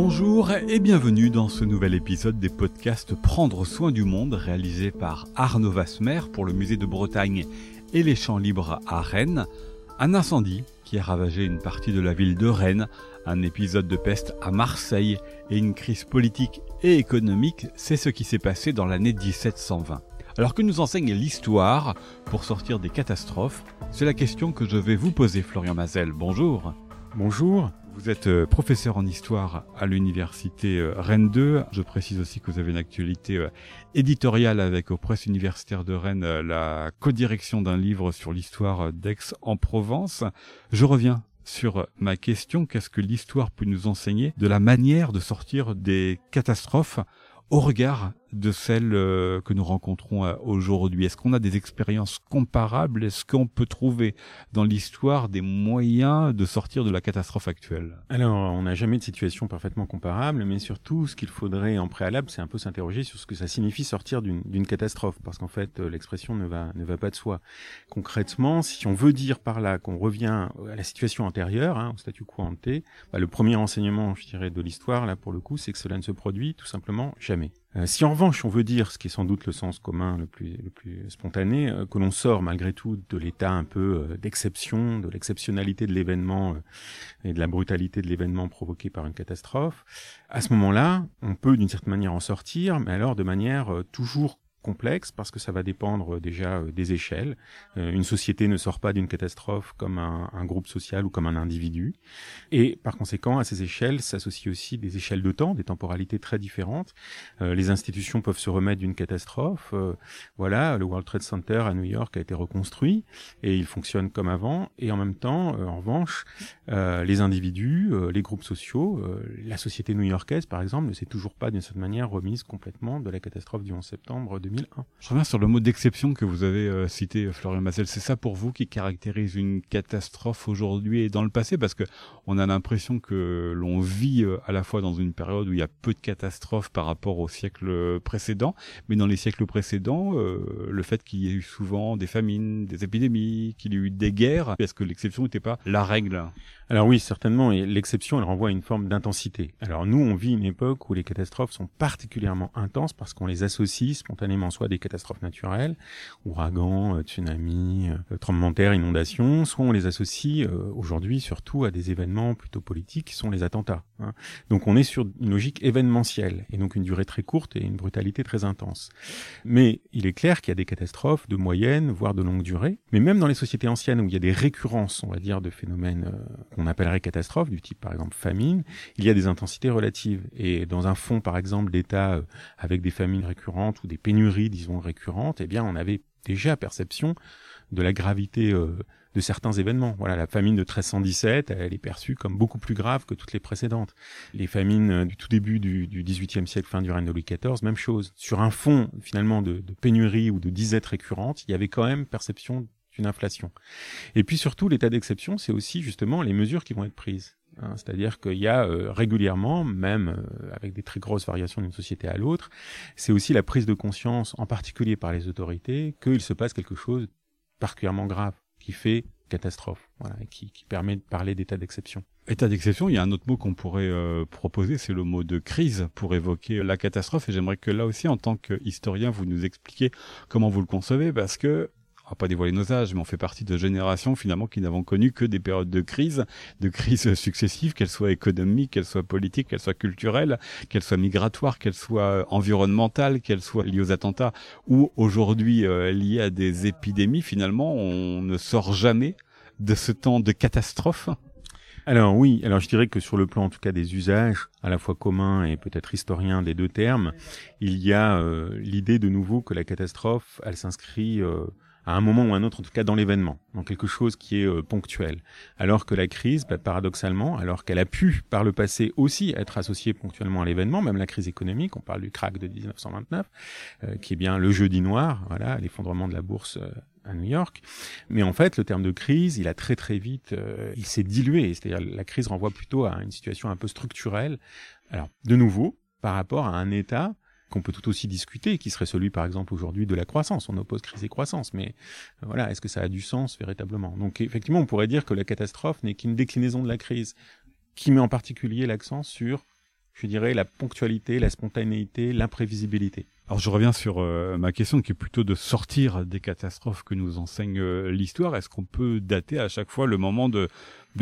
Bonjour et bienvenue dans ce nouvel épisode des podcasts Prendre soin du monde réalisé par Arnaud Vasmer pour le musée de Bretagne et les champs libres à Rennes. Un incendie qui a ravagé une partie de la ville de Rennes, un épisode de peste à Marseille et une crise politique et économique, c'est ce qui s'est passé dans l'année 1720. Alors que nous enseigne l'histoire pour sortir des catastrophes C'est la question que je vais vous poser Florian Mazel. Bonjour. Bonjour. Vous êtes euh, professeur en histoire à l'université euh, Rennes 2. Je précise aussi que vous avez une actualité euh, éditoriale avec aux presses universitaires de Rennes la codirection d'un livre sur l'histoire d'Aix-en-Provence. Je reviens sur ma question, qu'est-ce que l'histoire peut nous enseigner de la manière de sortir des catastrophes au regard de celles euh, que nous rencontrons euh, aujourd'hui Est-ce qu'on a des expériences comparables? Est-ce qu'on peut trouver dans l'histoire des moyens de sortir de la catastrophe actuelle? Alors, on n'a jamais de situation parfaitement comparable, mais surtout, ce qu'il faudrait en préalable, c'est un peu s'interroger sur ce que ça signifie sortir d'une catastrophe, parce qu'en fait, euh, l'expression ne va, ne va pas de soi. Concrètement, si on veut dire par là qu'on revient à la situation antérieure, hein, au statu quo ante, bah, le premier enseignement, je dirais, de l'histoire, là, pour le coup, c'est que cela ne se produit tout simplement jamais. Euh, si en revanche on veut dire, ce qui est sans doute le sens commun le plus, le plus spontané, euh, que l'on sort malgré tout de l'état un peu euh, d'exception, de l'exceptionnalité de l'événement et de la brutalité de l'événement provoqué par une catastrophe, à ce moment-là, on peut d'une certaine manière en sortir, mais alors de manière toujours complexe parce que ça va dépendre euh, déjà euh, des échelles. Euh, une société ne sort pas d'une catastrophe comme un, un, groupe social ou comme un individu. Et par conséquent, à ces échelles s'associent aussi des échelles de temps, des temporalités très différentes. les institutions peuvent se remettre d'une catastrophe. voilà, le World Trade Center à New York a été reconstruit et il fonctionne comme avant. Et en même temps, en revanche, les individus, les groupes sociaux, la société new-yorkaise par exemple, ne s'est toujours pas d'une certaine manière remise complètement de la catastrophe du 11 septembre 2001. Je reviens sur le mot d'exception que vous avez euh, cité, euh, Florian Mazel. C'est ça pour vous qui caractérise une catastrophe aujourd'hui et dans le passé? Parce que on a l'impression que l'on vit euh, à la fois dans une période où il y a peu de catastrophes par rapport au siècle précédent, mais dans les siècles précédents, le fait qu'il y ait eu souvent des famines, des épidémies, qu'il y ait eu des guerres, est-ce que l'exception n'était pas la règle? Alors oui, certainement, et l'exception, elle renvoie à une forme d'intensité. Alors nous, on vit une époque où les catastrophes sont particulièrement intenses parce qu'on les associe spontanément soit à des catastrophes naturelles, ouragans, euh, tsunamis, euh, tremblements de terre, inondations, soit on les associe euh, aujourd'hui surtout à des événements plutôt politiques qui sont les attentats. Hein. Donc on est sur une logique événementielle, et donc une durée très courte et une brutalité très intense. Mais il est clair qu'il y a des catastrophes de moyenne, voire de longue durée, mais même dans les sociétés anciennes où il y a des récurrences, on va dire, de phénomènes qu'on appellerait catastrophes, du type par exemple famine, il y a des intensités relatives. Et dans un fond, par exemple, d'État avec des famines récurrentes ou des pénuries, disons, récurrentes, eh bien, on avait déjà perception de la gravité euh, de certains événements. Voilà, la famine de 1317, elle est perçue comme beaucoup plus grave que toutes les précédentes. Les famines euh, du tout début du, du XVIIIe siècle, fin du règne de Louis XIV, même chose. Sur un fond, finalement, de, pénurie ou de disette récurrente, il y avait quand même perception une inflation. Et puis surtout, l'état d'exception, c'est aussi justement les mesures qui vont être prises. Hein. C'est-à-dire qu'il y a euh, régulièrement, même euh, avec des très grosses variations d'une société à l'autre, c'est aussi la prise de conscience, en particulier par les autorités, qu'il se passe quelque chose particulièrement grave, qui fait catastrophe, voilà, qui permet de parler d'état d'exception. État d'exception, il y a un autre mot qu'on pourrait euh, proposer, c'est le mot de crise pour évoquer la catastrophe. Et j'aimerais que là aussi, en tant qu'historien, vous nous expliquiez comment vous le concevez, parce que on va pas dévoiler nos âges, mais on fait partie de générations finalement qui n'avons connu que des périodes de crise, de crises successives, qu'elles soient économiques, qu'elles soient politiques, qu'elles soient culturelles, qu'elles soient migratoires, qu'elles soient environnementales, qu'elles soient liées aux attentats, ou aujourd'hui euh, liées à des épidémies. Finalement, on ne sort jamais de ce temps de catastrophe. Alors oui, alors je dirais que sur le plan en tout cas des usages, à la fois communs et peut-être historiens des deux termes, il y a euh, l'idée de nouveau que la catastrophe, elle s'inscrit euh, à un moment ou un autre, en tout cas dans l'événement, dans quelque chose qui est euh, ponctuel. Alors que la crise, bah, paradoxalement, alors qu'elle a pu par le passé aussi être associée ponctuellement à l'événement, même la crise économique, on parle du crack de 1929, euh, qui est bien le jeudi noir, voilà, l'effondrement de la bourse euh, à New York. Mais en fait, le terme de crise, il a très très vite, il s'est dilué. C'est-à-dire la crise renvoie plutôt à une situation un peu structurelle. Alors, de nouveau, par rapport à un État qu'on peut tout aussi discuter, qui serait celui par exemple aujourd'hui de la croissance. On oppose crise et croissance, mais euh, voilà, est-ce que ça a du sens véritablement? Donc effectivement, on pourrait dire que la catastrophe n'est qu'une déclinaison de la crise, qui met en particulier l'accent sur je dirais, la ponctualité, la spontanéité, l'imprévisibilité. Alors je reviens sur euh, ma question qui est plutôt de sortir des catastrophes que nous enseigne euh, l'histoire. Est-ce qu'on peut dater à chaque fois le moment de,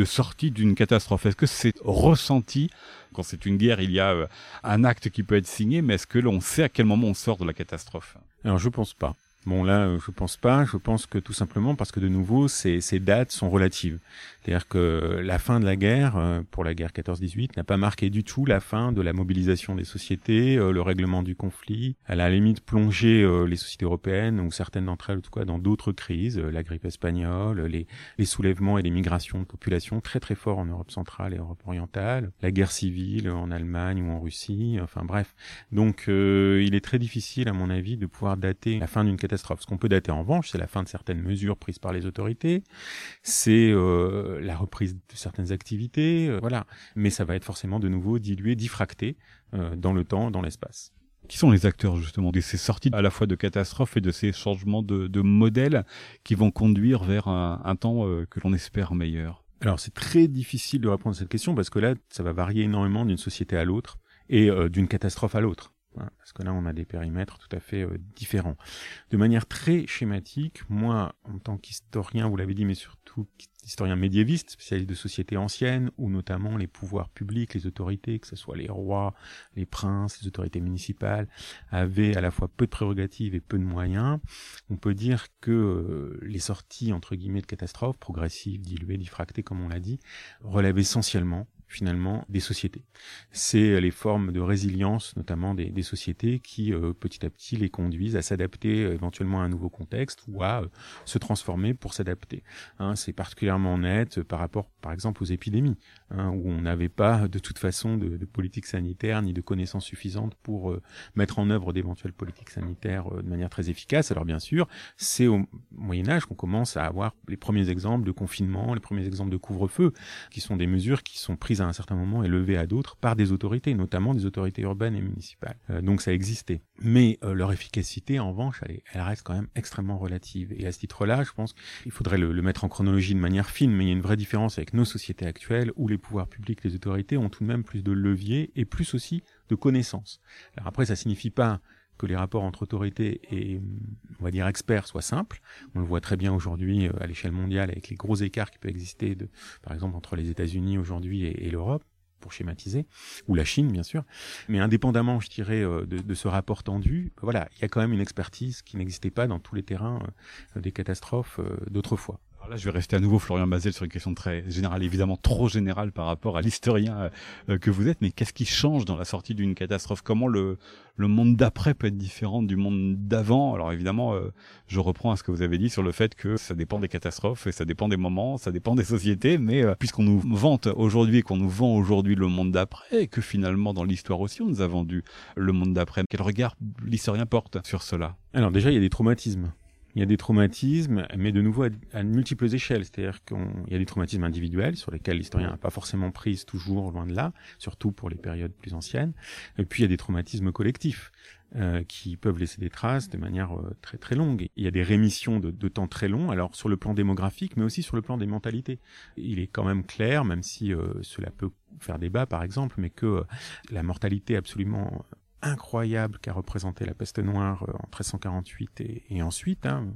sortie d'une catastrophe? Est-ce que c'est ressenti? Quand c'est une guerre Il y a euh, un acte qui peut être signé, mais est-ce que l'on sait à quel moment on sort de la catastrophe? Alors je pense pas. Bon là, je pense pas. Je pense que tout simplement parce que de nouveau, ces, ces dates sont relatives. C'est-à-dire que la fin de la guerre, euh, pour la guerre 14-18, n'a pas marqué du tout la fin de la mobilisation des sociétés, euh, le règlement du conflit. Elle a à la limite plongé euh, les sociétés européennes, ou certaines d'entre elles, en tout cas, dans d'autres crises, la grippe espagnole, les, les soulèvements et les migrations de population très très forts en Europe centrale et Europe orientale, la guerre civile en Allemagne ou en Russie, enfin bref. Donc il est très difficile, à mon avis, de pouvoir dater la fin d'une catastrophe. Ce qu'on peut dater en revanche, c'est la fin de certaines mesures prises par les autorités, c'est la reprise de certaines activités, euh, voilà. Mais ça va être forcément de nouveau dilué, diffracté euh, dans le temps, dans l'espace. Qui sont les acteurs justement de ces sorties à la fois de catastrophes et de ces changements de, de modèles qui vont conduire vers un, un temps euh, que l'on espère meilleur? Alors c'est très difficile de répondre à cette question parce que là ça va varier énormément d'une société à l'autre et euh, d'une catastrophe à l'autre. Parce que là, on a des périmètres tout à fait euh, différents. De manière très schématique, moi, en tant qu'historien, vous l'avez dit, mais surtout historien médiéviste, spécialiste de sociétés anciennes, où notamment les pouvoirs publics, les autorités, que ce soit les rois, les princes, les autorités municipales, avaient à la fois peu de prérogatives et peu de moyens, on peut dire que euh, les sorties, entre guillemets, de catastrophes, progressives, diluées, diffractées, comme on l'a dit, relèvent essentiellement finalement des sociétés. C'est les formes de résilience notamment des, des sociétés qui euh, petit à petit les conduisent à s'adapter euh, éventuellement à un nouveau contexte ou à euh, se transformer pour s'adapter. Hein, c'est particulièrement net par rapport par exemple aux épidémies hein, où on n'avait pas de toute façon de, de, politique sanitaire ni de connaissances suffisantes pour mettre en œuvre d'éventuelles politiques sanitaires de manière très efficace. Alors bien sûr, c'est au Moyen Âge qu'on commence à avoir les premiers exemples de confinement, les premiers exemples de couvre-feu qui sont des mesures qui sont prises à un certain moment et levé à d'autres par des autorités, notamment des autorités urbaines et municipales. Euh, donc ça existait. Mais euh, leur efficacité, en revanche, elle, reste quand même extrêmement relative. Et à ce titre-là, je pense qu'il faudrait le, le, mettre en chronologie de manière fine, mais il y a une vraie différence avec nos sociétés actuelles où les pouvoirs publics, les autorités ont tout de même plus de leviers et plus aussi de connaissances. Alors après, ça signifie pas que les rapports entre autorités et, on va dire, experts soient simples. On le voit très bien aujourd'hui euh, à l'échelle mondiale avec les gros écarts qui peuvent exister, de, par exemple, entre les États-Unis aujourd'hui et, l'Europe pour schématiser, ou la Chine bien sûr. Mais indépendamment, je dirais, euh, de, de, ce rapport tendu, voilà, il y a quand même une expertise qui n'existait pas dans tous les terrains euh, des catastrophes d'autrefois. Alors là, je vais rester à nouveau Florian Bazel sur une question très générale, évidemment trop générale par rapport à l'historien euh, que vous êtes, mais qu'est-ce qui change dans la sortie d'une catastrophe? Comment le, le monde d'après peut être différent du monde d'avant? Alors évidemment, euh, je reprends à ce que vous avez dit sur le fait que ça dépend des catastrophes et ça dépend des moments, ça dépend des sociétés, mais euh, puisqu'on nous vante aujourd'hui et qu'on nous vend aujourd'hui le monde d'après, et que finalement dans l'histoire aussi on nous a vendu le monde d'après, quel regard l'historien porte sur cela? Alors déjà, il y a des traumatismes il y a des traumatismes, mais de nouveau à, à multiples échelles. C'est-à-dire qu'il y a des traumatismes individuels sur lesquels l'historien n'a pas forcément prise toujours loin de là, surtout pour les périodes plus anciennes. Et puis il y a des traumatismes collectifs. Euh, qui peuvent laisser des traces de manière euh, très très longue. Il y a des rémissions de, de, temps très longs, alors sur le plan démographique, mais aussi sur le plan des mentalités. Il est quand même clair, même si euh, cela peut faire débat par exemple, mais que euh, la mortalité absolument incroyable qu'a représenté la peste noire euh, en 1348 et, ensuite, hein,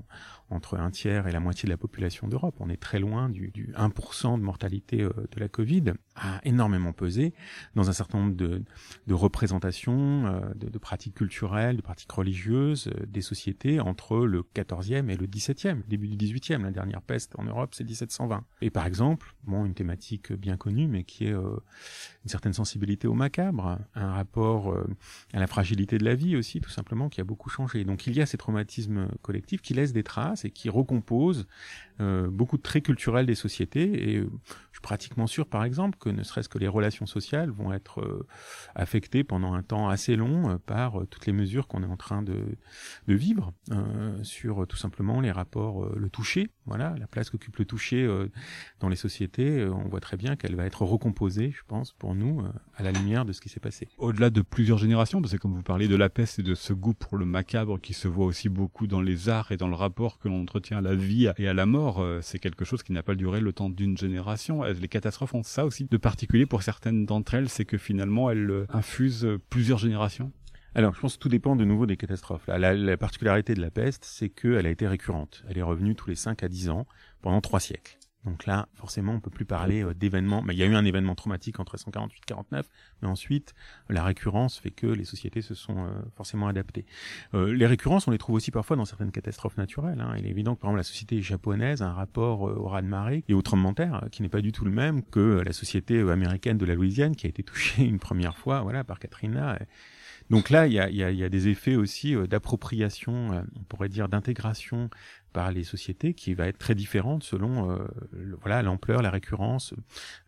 entre un tiers et la moitié de la population d'Europe. On est très loin du, du 1% de mortalité euh, de la Covid, a énormément pesé dans un certain nombre de, de représentations, euh, de, pratiques culturelles, de pratiques religieuses des sociétés entre le 14e et le 17e, début du 18e. La dernière peste en Europe, c'est 1720. Et par exemple, bon, une thématique bien connue, mais qui est une certaine sensibilité au macabre, un rapport à la fragilité de la vie aussi, tout simplement, qui a beaucoup changé. Donc il y a ces traumatismes collectifs qui laissent des traces et qui recomposent euh, beaucoup de traits culturels des sociétés. Et euh, je suis pratiquement sûr, par exemple, que ne serait-ce que les relations sociales vont être euh, affectées pendant un temps assez long par toutes les mesures qu'on est en train de, de vivre sur tout simplement les rapports, le toucher. Voilà, la place qu'occupe le toucher dans les sociétés. on voit très bien qu'elle va être recomposée, je pense, pour nous, à la lumière de ce qui s'est passé. Au-delà de plusieurs générations, génération, parce que comme vous parlez de la peste et de ce goût pour le macabre qui se voit aussi beaucoup dans les arts et dans le rapport que l'on entretient à la vie et à la mort, euh, c'est quelque chose qui n'a pas duré le temps d'une génération. Les catastrophes ont ça aussi de particulier pour certaines d'entre elles, c'est que finalement elles euh, infusent plusieurs générations. Alors, je pense que tout dépend de nouveau des catastrophes. La, la particularité de la peste, c'est qu'elle a été récurrente. Elle est revenue tous les 5 à 10 ans pendant trois siècles. Donc là, forcément, on peut plus parler euh, d'événements. Mais il y a eu un événement traumatique entre 148 et 49, mais ensuite, la récurrence fait que les sociétés se sont euh, forcément adaptées. Euh, les récurrences, on les trouve aussi parfois dans certaines catastrophes naturelles. Hein. Il est évident que, par exemple, la société japonaise a un rapport au raz-de-marée et au tremblement de terre qui n'est pas du tout le même que la société américaine de la Louisiane qui a été touchée une première fois, voilà, par Katrina. Donc là, il y a, y a, des effets aussi d'appropriation, on pourrait dire d'intégration par les sociétés qui va être très différente selon euh, voilà l'ampleur, la récurrence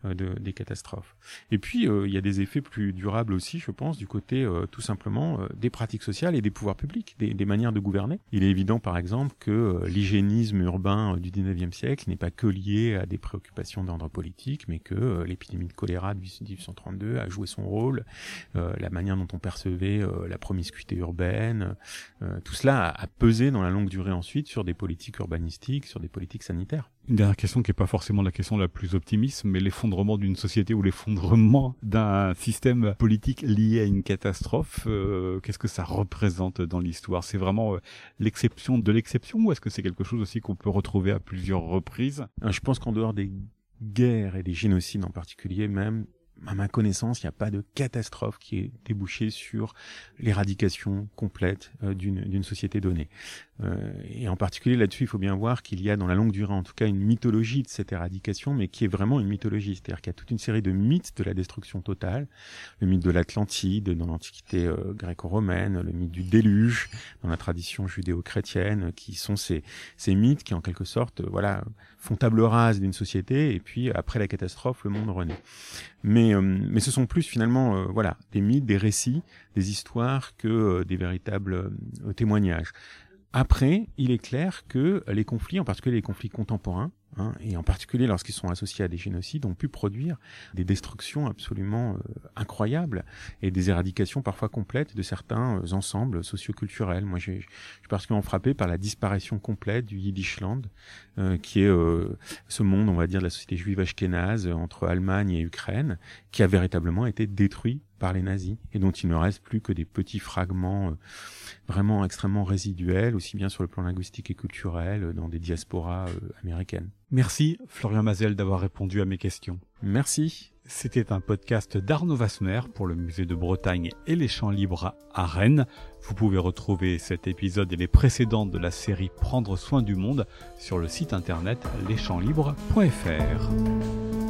euh, de, des catastrophes. Et puis euh, il y a des effets plus durables aussi, je pense, du côté tout simplement des pratiques sociales et des pouvoirs publics, des, des, manières de gouverner. Il est évident par exemple que l'hygiénisme urbain du 19e siècle n'est pas que lié à des préoccupations d'ordre politique, mais que l'épidémie de choléra de 1832 a joué son rôle, la manière dont on percevait la promiscuité urbaine, tout cela a, a pesé dans la longue durée ensuite sur des politiques politiques urbanistiques, sur des politiques sanitaires. Une dernière question qui n'est pas forcément la question la plus optimiste, mais l'effondrement d'une société ou l'effondrement d'un système politique lié à une catastrophe, euh, qu'est-ce que ça représente dans l'histoire? C'est vraiment euh, l'exception de l'exception ou est-ce que c'est quelque chose aussi qu'on peut retrouver à plusieurs reprises? Euh, Je pense qu'en dehors des guerres et des génocides en particulier même, à ma connaissance, il n'y a pas de catastrophe qui est débouchée sur l'éradication complète d'une société donnée. Euh, et en particulier là-dessus, il faut bien voir qu'il y a dans la longue durée, en tout cas, une mythologie de cette éradication, mais qui est vraiment une mythologie. C'est-à-dire qu'il y a toute une série de mythes de la destruction totale. Le mythe de l'Atlantide dans l'Antiquité euh, gréco-romaine, le mythe du déluge dans la tradition judéo-chrétienne, qui sont ces, ces mythes qui, en quelque sorte, euh, voilà, font table rase d'une société, et puis après la catastrophe, le monde renaît. Mais, mais ce sont plus finalement, voilà, des mythes, des récits, des histoires que des véritables témoignages. Après, il est clair que les conflits, en particulier les conflits contemporains, Hein, et en particulier lorsqu'ils sont associés à des génocides, ont pu produire des destructions absolument euh, incroyables et des éradications parfois complètes de certains euh, ensembles socioculturels. Moi, je suis particulièrement frappé par la disparition complète du Yiddishland, euh, qui est ce monde, on va dire, de la société juive ashkénaze entre Allemagne et Ukraine, qui a véritablement été détruit par les nazis et dont il ne reste plus que des petits fragments vraiment extrêmement résiduels, aussi bien sur le plan linguistique et culturel, dans des diasporas américaines. Merci Florian Mazel d'avoir répondu à mes questions. Merci. C'était un podcast d'Arnaud Vasmer pour le musée de Bretagne et les champs libres à Rennes. Vous pouvez retrouver cet épisode et les précédents de la série Prendre soin du monde sur le site internet leschampslibres.fr.